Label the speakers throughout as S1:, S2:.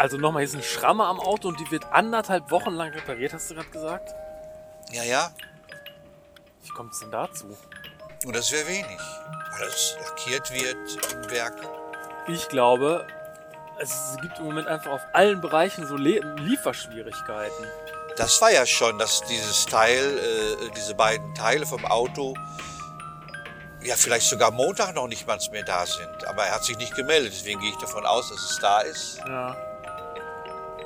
S1: Also nochmal, hier ist eine Schramme am Auto und die wird anderthalb Wochen lang repariert, hast du gerade gesagt?
S2: Ja, ja.
S1: Wie kommt es denn dazu?
S2: Nur das wäre wenig. Weil es lackiert wird im Werk.
S1: Ich glaube, es gibt im Moment einfach auf allen Bereichen so Le Lieferschwierigkeiten.
S2: Das war ja schon, dass dieses Teil, äh, diese beiden Teile vom Auto, ja vielleicht sogar Montag noch nicht mal mehr da sind. Aber er hat sich nicht gemeldet, deswegen gehe ich davon aus, dass es da ist.
S1: Ja.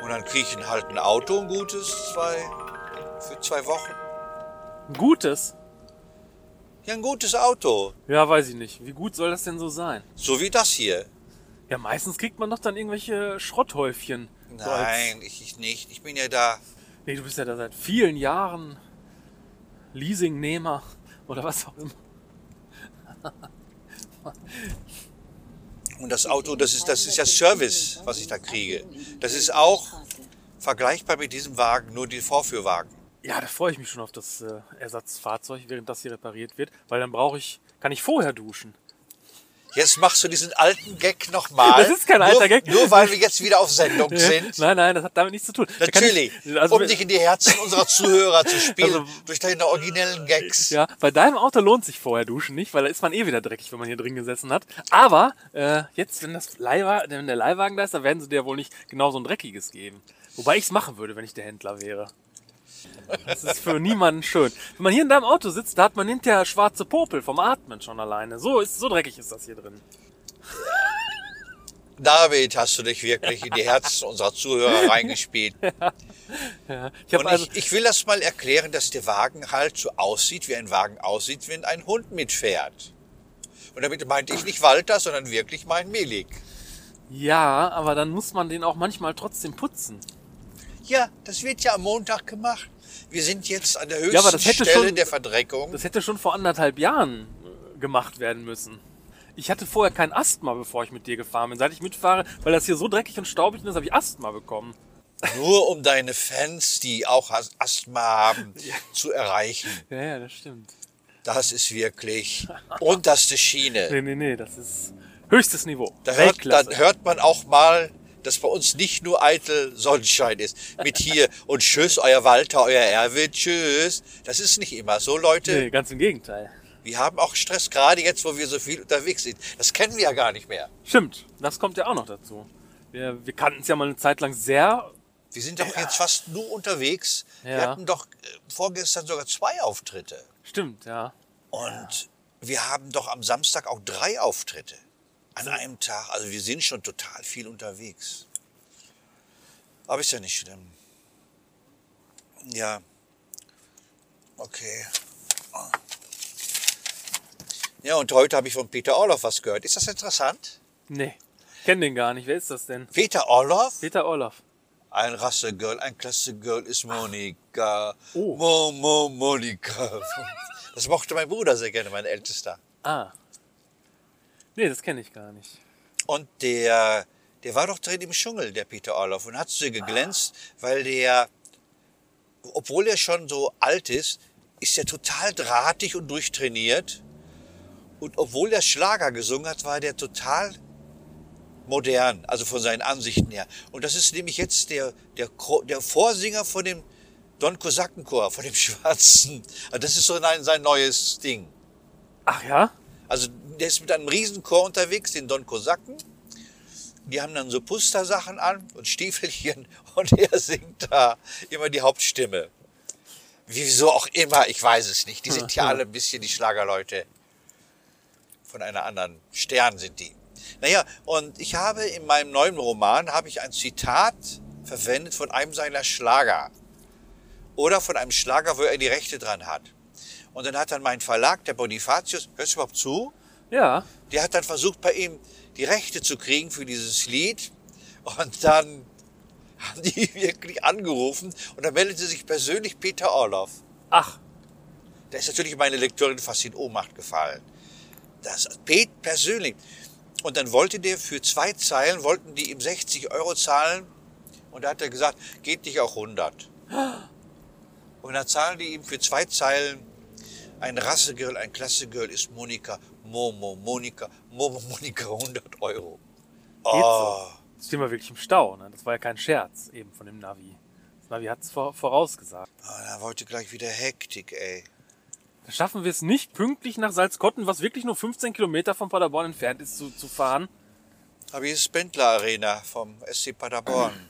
S2: Und dann kriege ich halt ein Auto, ein gutes, zwei, für zwei Wochen.
S1: Ein gutes?
S2: Ja, ein gutes Auto.
S1: Ja, weiß ich nicht. Wie gut soll das denn so sein?
S2: So wie das hier.
S1: Ja, meistens kriegt man doch dann irgendwelche Schrotthäufchen. So
S2: Nein, ich, ich nicht. Ich bin ja da.
S1: Nee, du bist ja da seit vielen Jahren Leasingnehmer oder was auch immer.
S2: Und das Auto, das ist, das ist ja Service, was ich da kriege. Das ist auch vergleichbar mit diesem Wagen, nur die Vorführwagen.
S1: Ja, da freue ich mich schon auf das äh, Ersatzfahrzeug, während das hier repariert wird, weil dann brauche ich, kann ich vorher duschen.
S2: Jetzt machst du diesen alten Gag nochmal.
S1: Das ist kein alter
S2: nur,
S1: Gag.
S2: Nur weil wir jetzt wieder auf Sendung sind.
S1: Nein, nein, das hat damit nichts zu tun.
S2: Natürlich,
S1: Ich, also,
S2: um dich in die Herzen unserer Zuhörer zu spielen,
S1: Also-
S2: durch deine originellen Gags.
S1: ja, bei deinem Auto lohnt sich vorher duschen nicht, weil da ist man eh wieder dreckig, wenn man hier drin gesessen hat. Aber äh, jetzt, wenn, das Leihwa wenn der Leihwagen da ist, dann werden sie dir wohl nicht genau so ein dreckiges geben. Wobei ich es machen würde, wenn ich der Händler wäre. Das ist für niemanden schön. Wenn man hier in deinem Auto sitzt, da hat man hinterher schwarze Popel vom Atmen schon alleine. So, ist, so dreckig ist das hier drin.
S2: David, hast du dich wirklich in die Herzen unserer Zuhörer reingespielt.
S1: Ja, ich habe
S2: Und
S1: also,
S2: ich, ich will das mal erklären, dass der Wagen halt so aussieht, wie ein Wagen aussieht, wenn ein Hund mitfährt. Und damit meinte ich nicht Walter, sondern wirklich mein Melik.
S1: ja, aber dann muss man den auch manchmal trotzdem putzen.
S2: Ja, das wird ja am Montag gemacht. Wir sind jetzt an der höchsten
S1: Ja, aber das hätte
S2: Stelle
S1: schon-
S2: der Verdreckung.
S1: Das hätte schon vor anderthalb Jahren äh, gemacht werden müssen. Ich hatte vorher kein Asthma, bevor ich mit dir gefahren bin. Seit ich mitfahre, weil das hier so dreckig und staubig ist, habe ich Asthma bekommen.
S2: Nur um deine Fans, die auch As- Asthma haben, zu erreichen.
S1: Ja, ja, das stimmt.
S2: Das ist wirklich unterste Schiene.
S1: Nee, nee, nee, das ist höchstes Niveau.
S2: Da hört, dann hört man auch mal, dass bei uns nicht nur eitel Sonnenschein ist. Mit hier und tschüss, euer Walter, euer Erwin, tschüss. Das ist nicht immer so, Leute.
S1: nee, ganz im Gegenteil.
S2: Wir haben auch Stress, gerade jetzt, wo wir so viel unterwegs sind. Das kennen wir ja gar nicht mehr.
S1: Stimmt, das kommt ja auch noch dazu. Wir, wir kannten es ja mal eine Zeit lang sehr.
S2: Wir sind doch jetzt fast nur unterwegs. Wir
S1: Ja.
S2: hatten doch äh, vorgestern sogar zwei Auftritte.
S1: Stimmt, ja.
S2: Und wir haben doch am Samstag auch drei Auftritte. An einem Tag. Also wir sind schon total viel unterwegs. Aber ist ja nicht schlimm. Ja. Okay. Ja, und heute habe ich von Peter Orloff was gehört. Ist das interessant?
S1: Nee, kenn den gar nicht. Wer ist das denn?
S2: Peter Orloff?
S1: Peter Orloff.
S2: Ein Rassegirl, ein Klasse-Girl ist Monika.
S1: Oh.
S2: Mo, Mo, Monika. Das mochte mein Bruder sehr gerne, mein Ältester.
S1: Ah. Nee, das kenne ich gar nicht.
S2: Und der, der war doch drin im Dschungel, der Peter Orloff, und hat so geglänzt, weil der, obwohl er schon so alt ist, ist er total drahtig und durchtrainiert. Und obwohl er Schlager gesungen hat, war der total modern, also von seinen Ansichten her. Und das ist nämlich jetzt der, der, der Vorsinger von dem Don Kosakenchor, von dem Schwarzen. Also das ist so ein, sein neues Ding.
S1: Ach ja?
S2: Also der ist mit einem Riesenchor unterwegs, den Don Kosaken. Die haben dann so Pustersachen an und Stiefelchen und er singt da immer die Hauptstimme. Wieso auch immer, ich weiß es nicht. Die sind ja alle ein bisschen die Schlagerleute. Von einer anderen Stern sind die. Naja, und ich habe in meinem neuen Roman habe ich ein Zitat verwendet von einem seiner Schlager. Oder von einem Schlager, wo er die Rechte dran hat. Und dann hat dann mein Verlag, der Bonifatius, hörst du überhaupt zu?
S1: Ja.
S2: Der hat dann versucht, bei ihm die Rechte zu kriegen für dieses Lied. Und dann haben die wirklich angerufen und dann meldete sich persönlich Peter Orloff.
S1: Ach,
S2: Da ist natürlich meine Lektorin fast in Ohnmacht gefallen. Das Pete persönlich. Und dann wollte der für zwei Zeilen, wollten die ihm 60 Euro zahlen. Und da hat er gesagt, geht nicht auch 100. Und dann zahlen die ihm für zwei Zeilen, ein Rassegirl, ein Klassegirl ist Monika, Momo, Monika, Momo, Monika, 100 Euro. Oh,
S1: Jetzt stehen wir wirklich im Stau. Ne? Das war ja kein Scherz eben von dem Navi. Das Navi hat es vor, vorausgesagt.
S2: Ah, da wollte gleich wieder Hektik, ey.
S1: Da schaffen wir es nicht, pünktlich nach Salzkotten, was wirklich nur 15 Kilometer von Paderborn entfernt ist, zu, zu fahren.
S2: Aber hier ist Bentler Arena vom SC Paderborn.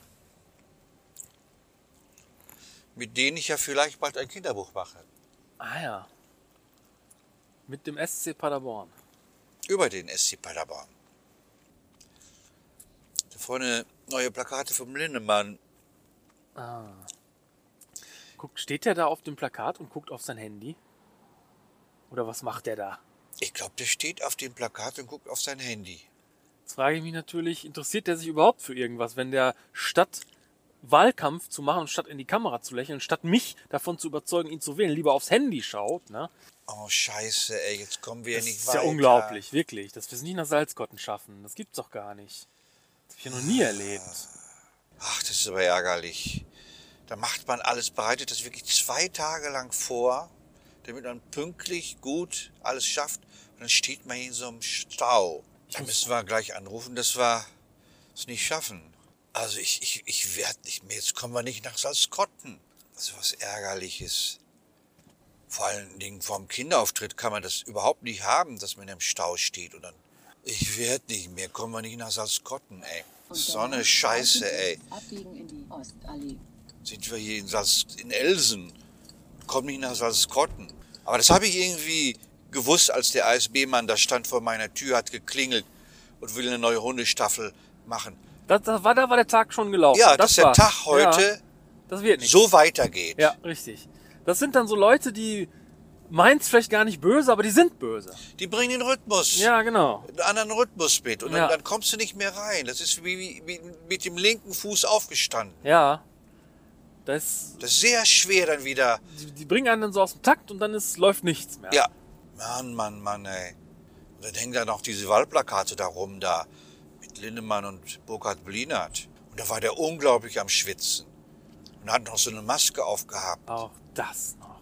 S2: Mit denen ich ja vielleicht bald ein Kinderbuch mache.
S1: Ah ja. Mit dem SC Paderborn.
S2: Über den SC Paderborn. Da vorne neue Plakate vom Lindemann.
S1: Ah. Guckt, steht der da auf dem Plakat und guckt auf sein Handy? Oder was macht der da?
S2: Ich glaube, der steht auf dem Plakat und guckt auf sein Handy.
S1: Jetzt frage ich mich natürlich, interessiert der sich überhaupt für irgendwas, wenn der statt Wahlkampf zu machen statt in die Kamera zu lächeln, statt mich davon zu überzeugen, ihn zu wählen, lieber aufs Handy schaut, ne?
S2: Oh, scheiße, ey, jetzt kommen wir
S1: Das
S2: ja nicht
S1: ist
S2: weiter.
S1: ja unglaublich, wirklich, dass wir es nicht nach Salzkotten schaffen. Das gibt's doch gar nicht. Das habe ich ja noch nie erlebt.
S2: Ach, das ist aber ärgerlich. Da macht man alles, bereitet das wirklich zwei Tage lang vor, damit man pünktlich gut alles schafft. Und dann steht man in so einem Stau. Da müssen wir gleich anrufen, dass wir es nicht schaffen. Also ich, ich, ich werde nicht mehr. Jetzt kommen wir nicht nach Salzkotten. Das ist was Ärgerliches. Vor allen Dingen vorm Kinderauftritt kann man das überhaupt nicht haben, dass man im Stau steht. Und dann, ich werde nicht mehr. Kommen wir nicht nach Salzkotten, ey. So eine Scheiße, ey
S3: Abbiegen in die Ostallee.
S2: sind wir hier in, Salz, in Elsen, kommen nicht nach Salzkotten. Aber das habe ich irgendwie gewusst, als der ASB-Mann da stand vor meiner Tür, hat geklingelt und will eine neue Hundestaffel machen.
S1: Das, das war, da war der Tag schon gelaufen.
S2: Ja, dass der. Tag heute
S1: Ja, das wird nicht.
S2: so weitergeht.
S1: Ja, richtig. Das sind dann so Leute, die meint's vielleicht gar nicht böse, aber die sind böse.
S2: Die bringen den Rhythmus,
S1: Ja, genau.
S2: einen anderen Rhythmus mit und
S1: Ja.
S2: dann, dann kommst du nicht mehr rein. Das ist wie, wie, wie mit dem linken Fuß aufgestanden.
S1: Ja. Das,
S2: Das ist sehr schwer dann wieder.
S1: die, die bringen einen dann so aus dem Takt und dann ist, läuft nichts mehr.
S2: Ja, Mann, Mann, Mann, ey. Und dann hängen da noch diese Wahlplakate da rum, da mit Lindemann und Burkhard Blinert. Und da war der unglaublich am Schwitzen. Und hat noch so eine Maske aufgehabt.
S1: Auch das noch.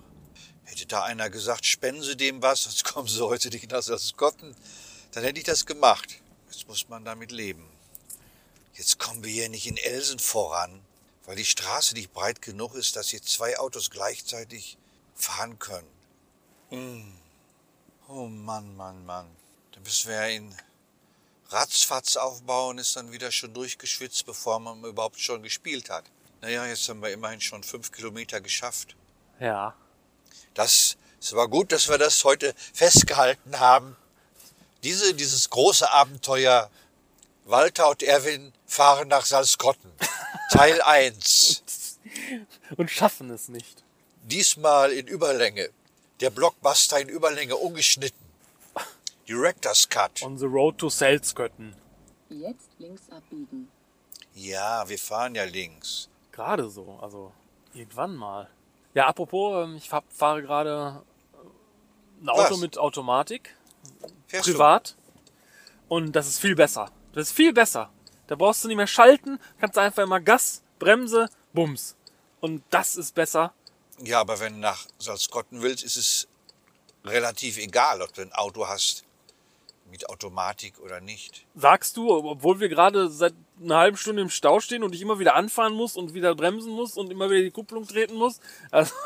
S2: Hätte da einer gesagt, spenden Sie dem was, sonst kommen Sie heute nicht nach Salzkotten, dann hätte ich das gemacht. Jetzt muss man damit leben. Jetzt kommen wir hier nicht in Elsen voran, weil die Straße nicht breit genug ist, dass hier zwei Autos gleichzeitig fahren können. Mm. Oh Mann, Mann, Mann. Dann müssen wir ja in Ratzfatz aufbauen, ist dann wieder schon durchgeschwitzt, bevor man überhaupt schon gespielt hat. Naja, jetzt haben wir immerhin schon fünf Kilometer geschafft.
S1: Ja.
S2: Das, es war gut, dass wir das heute festgehalten haben. Diese, dieses große Abenteuer Walter und Erwin fahren nach Salzkotten. Teil 1.
S1: Und schaffen es nicht.
S2: Diesmal in Überlänge. Der Blockbuster in Überlänge ungeschnitten. Director's Cut.
S1: On the road to Salzkötten.
S3: Jetzt links abbiegen.
S2: Ja, wir fahren ja links.
S1: Gerade so, also irgendwann mal. Ja, apropos, ähm, ich fahr- fahre gerade äh, ein Auto
S2: Was?
S1: mit Automatik,
S2: Fährst
S1: privat. Und das ist viel besser. Das ist viel besser. Da brauchst du nicht mehr schalten, kannst einfach immer Gas, Bremse, Bums. Und das ist besser.
S2: Du? Ja, aber wenn du nach Salzkotten willst, ist es relativ egal, ob du ein Auto hast mit Automatik oder nicht.
S1: Sagst du, obwohl wir gerade seit einer halben Stunde im Stau stehen und ich immer wieder anfahren muss und wieder bremsen muss und immer wieder die Kupplung treten muss. Also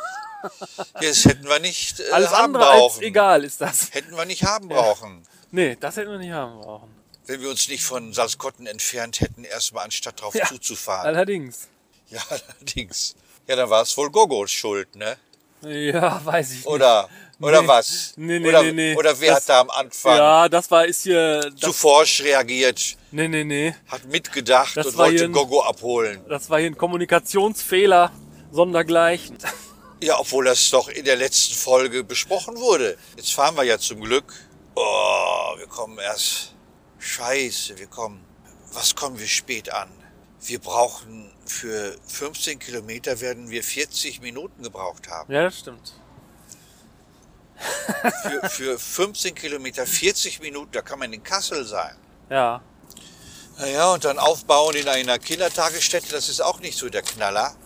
S2: Das hätten wir nicht äh,
S1: alles
S2: haben
S1: andere als
S2: brauchen.
S1: egal ist das.
S2: Hätten wir nicht haben brauchen.
S1: Nee, das hätten wir nicht haben brauchen.
S2: Wenn wir uns nicht von Salzkotten entfernt hätten, erstmal anstatt drauf
S1: Ja,
S2: zuzufahren.
S1: Allerdings.
S2: Ja, allerdings. Ja, dann war es wohl Gogos Schuld, ne?
S1: Ja, weiß ich nicht.
S2: Oder, oder
S1: Nee.
S2: was?
S1: Nee, nee,
S2: oder,
S1: nee, nee.
S2: oder wer
S1: Das-
S2: hat da am Anfang
S1: Ja, das war ist hier.
S2: zu forsch reagiert,
S1: nee, nee, nee.
S2: hat mitgedacht
S1: Das
S2: und wollte
S1: ein-
S2: Gogo abholen?
S1: Das war hier ein Kommunikationsfehler sondergleichen.
S2: Ja, obwohl das doch in der letzten Folge besprochen wurde. Jetzt fahren wir ja zum Glück. Oh, wir kommen erst. Scheiße, wir kommen. Was kommen wir spät an? Wir brauchen für 15 Kilometer werden wir 40 Minuten gebraucht haben.
S1: Ja, das stimmt.
S2: Für, für 15 Kilometer 40 Minuten, da kann man in Kassel sein.
S1: Ja.
S2: Naja, und dann aufbauen in einer Kindertagesstätte, das ist auch nicht so der Knaller.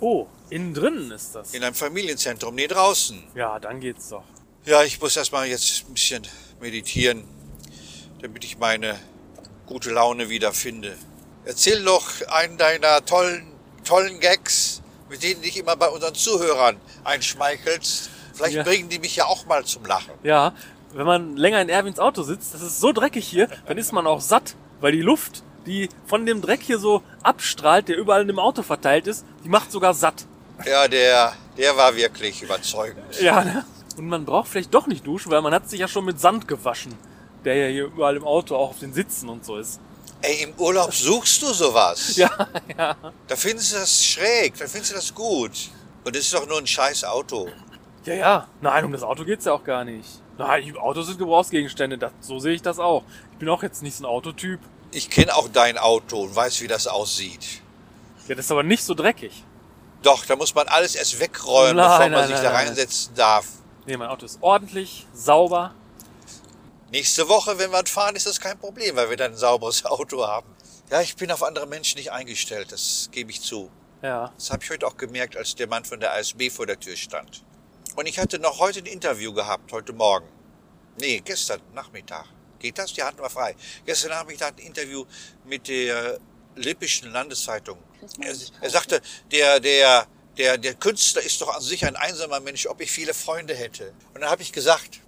S1: Oh, innen drinnen ist das.
S2: In einem Familienzentrum, nee, draußen.
S1: Ja, dann geht's doch.
S2: Ja, ich muss erstmal jetzt ein bisschen meditieren, damit ich meine gute Laune wieder finde. Erzähl doch einen deiner tollen, tollen Gags, mit denen dich immer bei unseren Zuhörern einschmeichelst. Vielleicht
S1: Ja.
S2: bringen die mich ja auch mal zum Lachen.
S1: Ja, wenn man länger in Erwins Auto sitzt, das ist so dreckig hier, dann ist man auch satt, weil die Luft, die von dem Dreck hier so abstrahlt, der überall in dem Auto verteilt ist, die macht sogar satt.
S2: Ja, der, der war wirklich überzeugend.
S1: Ja, ne? Und man braucht vielleicht doch nicht duschen, weil man hat sich ja schon mit Sand gewaschen, der ja hier überall im Auto auch auf den Sitzen und so ist.
S2: Ey, im Urlaub suchst du sowas.
S1: Ja, ja.
S2: Da findest du das schräg, da findest du das gut. Und es ist doch nur ein scheiß Auto.
S1: Ja, ja. Nein, um das Auto geht's ja auch gar nicht. Nein, die Autos sind Gebrauchsgegenstände, das, so sehe ich das auch. Ich bin auch jetzt nicht so ein Autotyp.
S2: Ich kenne auch dein Auto und weiß, wie das aussieht.
S1: Ja, das ist aber nicht so dreckig.
S2: Doch, da muss man alles erst wegräumen,
S1: Nein,
S2: bevor man
S1: nein,
S2: sich
S1: nein,
S2: da reinsetzen darf.
S1: Nee, mein Auto ist ordentlich, sauber.
S2: Nächste Woche, wenn wir fahren, ist das kein Problem, weil wir dann ein sauberes Auto haben. Ja, ich bin auf andere Menschen nicht eingestellt, das gebe ich zu.
S1: Ja.
S2: Das habe ich heute auch gemerkt, als der Mann von der ASB vor der Tür stand. Und ich hatte noch heute ein Interview gehabt, heute Morgen. Nee, gestern Nachmittag. Geht das? Die hatten wir frei. Gestern Nachmittag ein Interview mit der Lippischen Landeszeitung. Er, er sagte, der, der, der, der Künstler ist doch an sich ein einsamer Mensch, ob ich viele Freunde hätte. Und dann habe ich gesagt,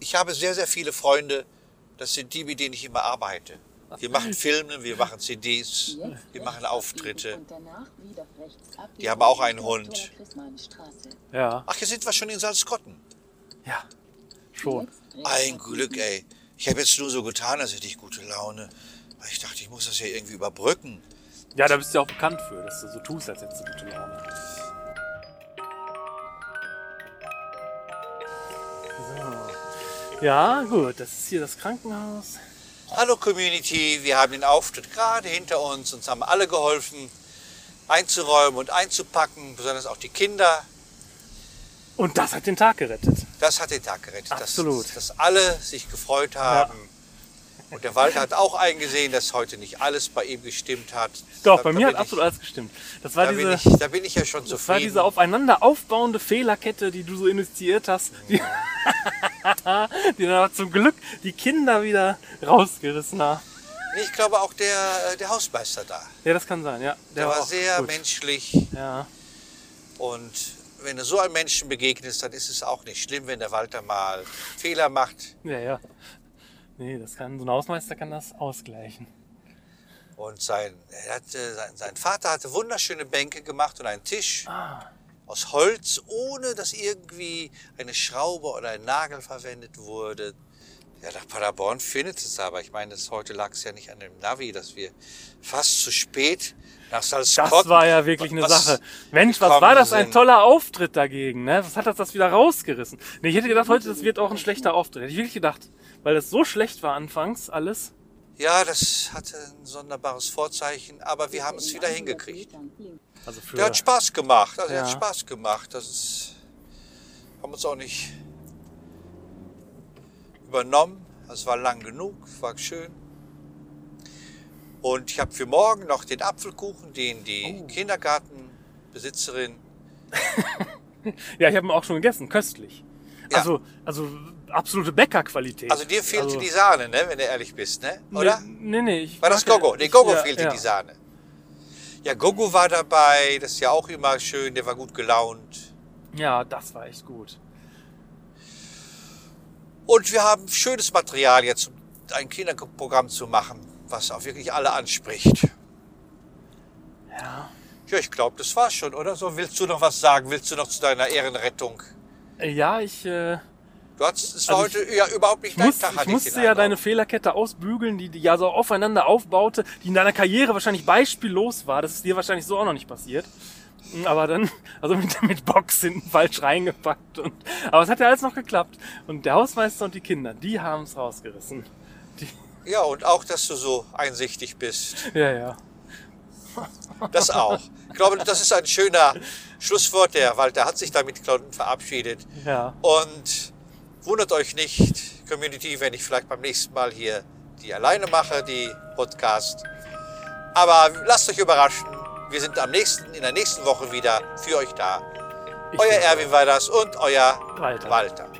S2: ich habe sehr, sehr viele Freunde. Das sind die, mit denen ich immer arbeite. Wir machen Filme, wir machen CDs, wir machen Auftritte. Die haben auch einen Hund.
S1: Ja.
S2: Ach, hier sind wir schon in Salzkotten.
S1: Ja. Schon.
S2: Ein. Glück, ey. Ich habe jetzt nur so getan, als hätte ich gute Laune. Weil ich dachte, ich muss das ja irgendwie überbrücken.
S1: Ja, da bist du ja auch bekannt für, dass du so tust, als hättest du gute Laune. So. Ja, gut, das ist hier das Krankenhaus.
S2: Hallo Community, wir haben den Auftritt gerade hinter uns. Uns haben alle geholfen, einzuräumen und einzupacken, besonders auch die Kinder.
S1: Und das hat den Tag gerettet.
S2: Das hat den Tag gerettet,
S1: Absolut.
S2: Dass, dass alle sich gefreut haben. Und der Walter hat auch eingesehen, dass heute nicht alles bei ihm gestimmt hat.
S1: Doch,
S2: Da-
S1: bei
S2: da
S1: mir
S2: bin
S1: hat absolut alles gestimmt. Das war
S2: Ich, da, bin
S1: diese,
S2: ich, da bin ich ja schon
S1: das war
S2: zufrieden.
S1: diese aufeinander aufbauende Fehlerkette, die du so initiiert hast, die, die dann aber zum Glück die Kinder wieder rausgerissen haben.
S2: Ich glaube auch der, der Hausmeister da.
S1: Ja, das kann sein, ja.
S2: Der, war
S1: auch
S2: sehr
S1: gut.
S2: menschlich.
S1: Ja.
S2: Und wenn du so einem Menschen begegnest, dann ist es auch nicht schlimm, wenn der Walter mal Fehler macht.
S1: Ja, ja. Nee, das kann, so ein Hausmeister kann das ausgleichen.
S2: Und sein, hatte, sein, sein Vater hatte wunderschöne Bänke gemacht und einen Tisch
S1: Ah.
S2: aus Holz, ohne dass irgendwie eine Schraube oder ein Nagel verwendet wurde. Ja, nach Paderborn findet es aber. Ich meine, das, heute lag es ja nicht an dem Navi, dass wir fast zu spät Salzkotten
S1: Das war ja wirklich eine
S2: was
S1: Sache. Mensch, was war das ein toller Auftritt dagegen, ne? Was hat das das wieder rausgerissen? Nee, ich hätte gedacht, heute das wird auch ein schlechter Auftritt. Hätte ich wirklich gedacht. Weil das so schlecht war anfangs alles.
S2: Ja, das hatte ein sonderbares Vorzeichen, aber wir haben es wieder hingekriegt.
S1: Also für
S2: Der hat Spaß gemacht. Also, der hat
S1: Ja.
S2: Spaß gemacht. Das ist, haben uns auch nicht übernommen. Es war lang genug, war schön. Und ich habe für morgen noch den Apfelkuchen, den die
S1: Oh.
S2: Kindergartenbesitzerin.
S1: Ja, ich habe ihn auch schon gegessen, köstlich.
S2: Ja.
S1: Also, also absolute Bäckerqualität.
S2: Also dir fehlte
S1: Also,
S2: die Sahne, ne, wenn du ehrlich bist, ne? Oder?
S1: Nee, nee, ich
S2: War das Gogo? Nee, Gogo
S1: ja,
S2: fehlte
S1: ja.
S2: die Sahne. Ja, Gogo war dabei, das ist ja auch immer schön, der war gut gelaunt.
S1: Ja, das war echt gut.
S2: Und wir haben schönes Material jetzt, um ein Kinderprogramm zu machen, was auch wirklich alle anspricht.
S1: Ja.
S2: Ja, ich glaube, das war's schon, oder? So, willst du noch was sagen? Willst du noch zu deiner Ehrenrettung?
S1: Äh, Ja, ich, äh,
S2: Du hast, es war
S1: Also
S2: heute ja überhaupt nicht
S1: ich,
S2: dein
S1: muss,
S2: Tag,
S1: ich musste ja deine Fehlerkette ausbügeln, die, die ja so aufeinander aufbaute, die in deiner Karriere wahrscheinlich beispiellos war. Das ist dir wahrscheinlich so auch noch nicht passiert. Mm, Aber dann, also mit, mit Box hinten falsch reingepackt. Und, aber es hat ja alles noch geklappt. Und der Hausmeister und die Kinder, die haben es rausgerissen. Die,
S2: Ja, und auch, dass du so einsichtig bist.
S1: ja, ja.
S2: Das auch. Ich glaube, das ist ein schöner Schlusswort. Der Walter hat sich damit verabschiedet.
S1: Ja.
S2: Und wundert euch nicht, Community, wenn ich vielleicht beim nächsten Mal hier die alleine mache, die Podcast. Aber lasst euch überraschen. Wir sind am nächsten, in der nächsten Woche wieder für euch da.
S1: Ich
S2: euer Erwin das und euer
S1: Walter.
S2: Walter.